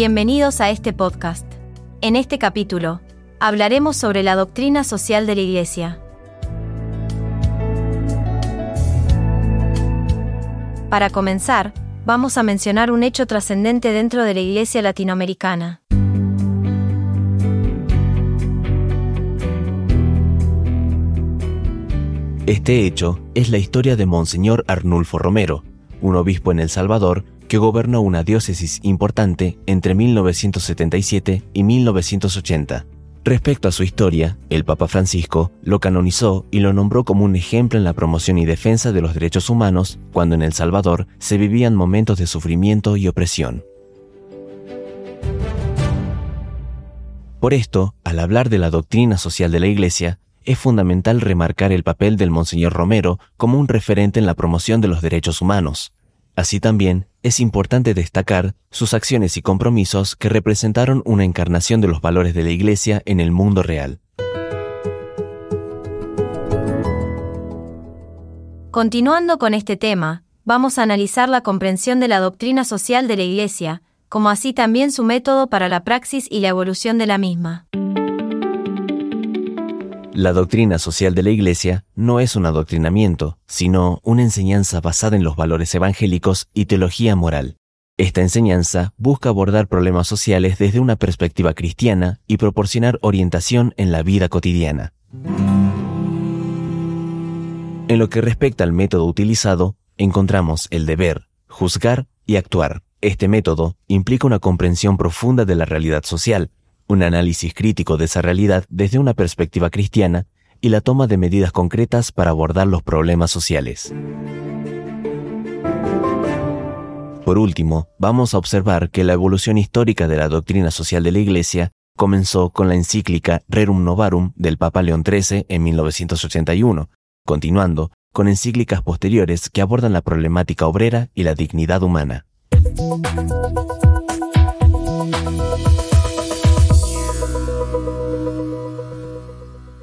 Bienvenidos a este podcast. En este capítulo, hablaremos sobre la doctrina social de la Iglesia. Para comenzar, vamos a mencionar un hecho trascendente dentro de la Iglesia latinoamericana. Este hecho es la historia de Monseñor Arnulfo Romero, un obispo en El Salvador que gobernó una diócesis importante entre 1977 y 1980. Respecto a su historia, el Papa Francisco lo canonizó y lo nombró como un ejemplo en la promoción y defensa de los derechos humanos cuando en El Salvador se vivían momentos de sufrimiento y opresión. Por esto, al hablar de la doctrina social de la Iglesia, es fundamental remarcar el papel del Monseñor Romero como un referente en la promoción de los derechos humanos. Así también, es importante destacar sus acciones y compromisos que representaron una encarnación de los valores de la Iglesia en el mundo real. Continuando con este tema, vamos a analizar la comprensión de la doctrina social de la Iglesia, como así también su método para la praxis y la evolución de la misma. La doctrina social de la Iglesia no es un adoctrinamiento, sino una enseñanza basada en los valores evangélicos y teología moral. Esta enseñanza busca abordar problemas sociales desde una perspectiva cristiana y proporcionar orientación en la vida cotidiana. En lo que respecta al método utilizado, encontramos el deber, juzgar y actuar. Este método implica una comprensión profunda de la realidad social, un análisis crítico de esa realidad desde una perspectiva cristiana y la toma de medidas concretas para abordar los problemas sociales. Por último, vamos a observar que la evolución histórica de la doctrina social de la Iglesia comenzó con la encíclica Rerum Novarum del Papa León XIII en 1981, continuando con encíclicas posteriores que abordan la problemática obrera y la dignidad humana.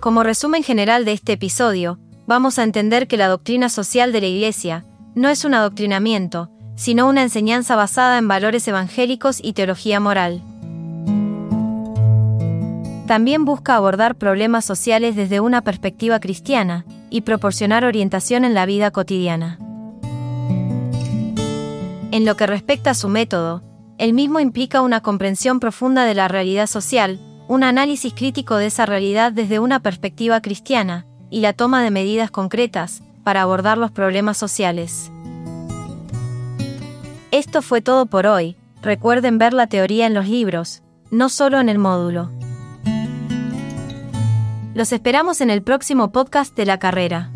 Como resumen general de este episodio, vamos a entender que la doctrina social de la Iglesia no es un adoctrinamiento, sino una enseñanza basada en valores evangélicos y teología moral. También busca abordar problemas sociales desde una perspectiva cristiana y proporcionar orientación en la vida cotidiana. En lo que respecta a su método, el mismo implica una comprensión profunda de la realidad social, un análisis crítico de esa realidad desde una perspectiva cristiana, y la toma de medidas concretas para abordar los problemas sociales. Esto fue todo por hoy, recuerden ver la teoría en los libros, no solo en el módulo. Los esperamos en el próximo podcast de la carrera.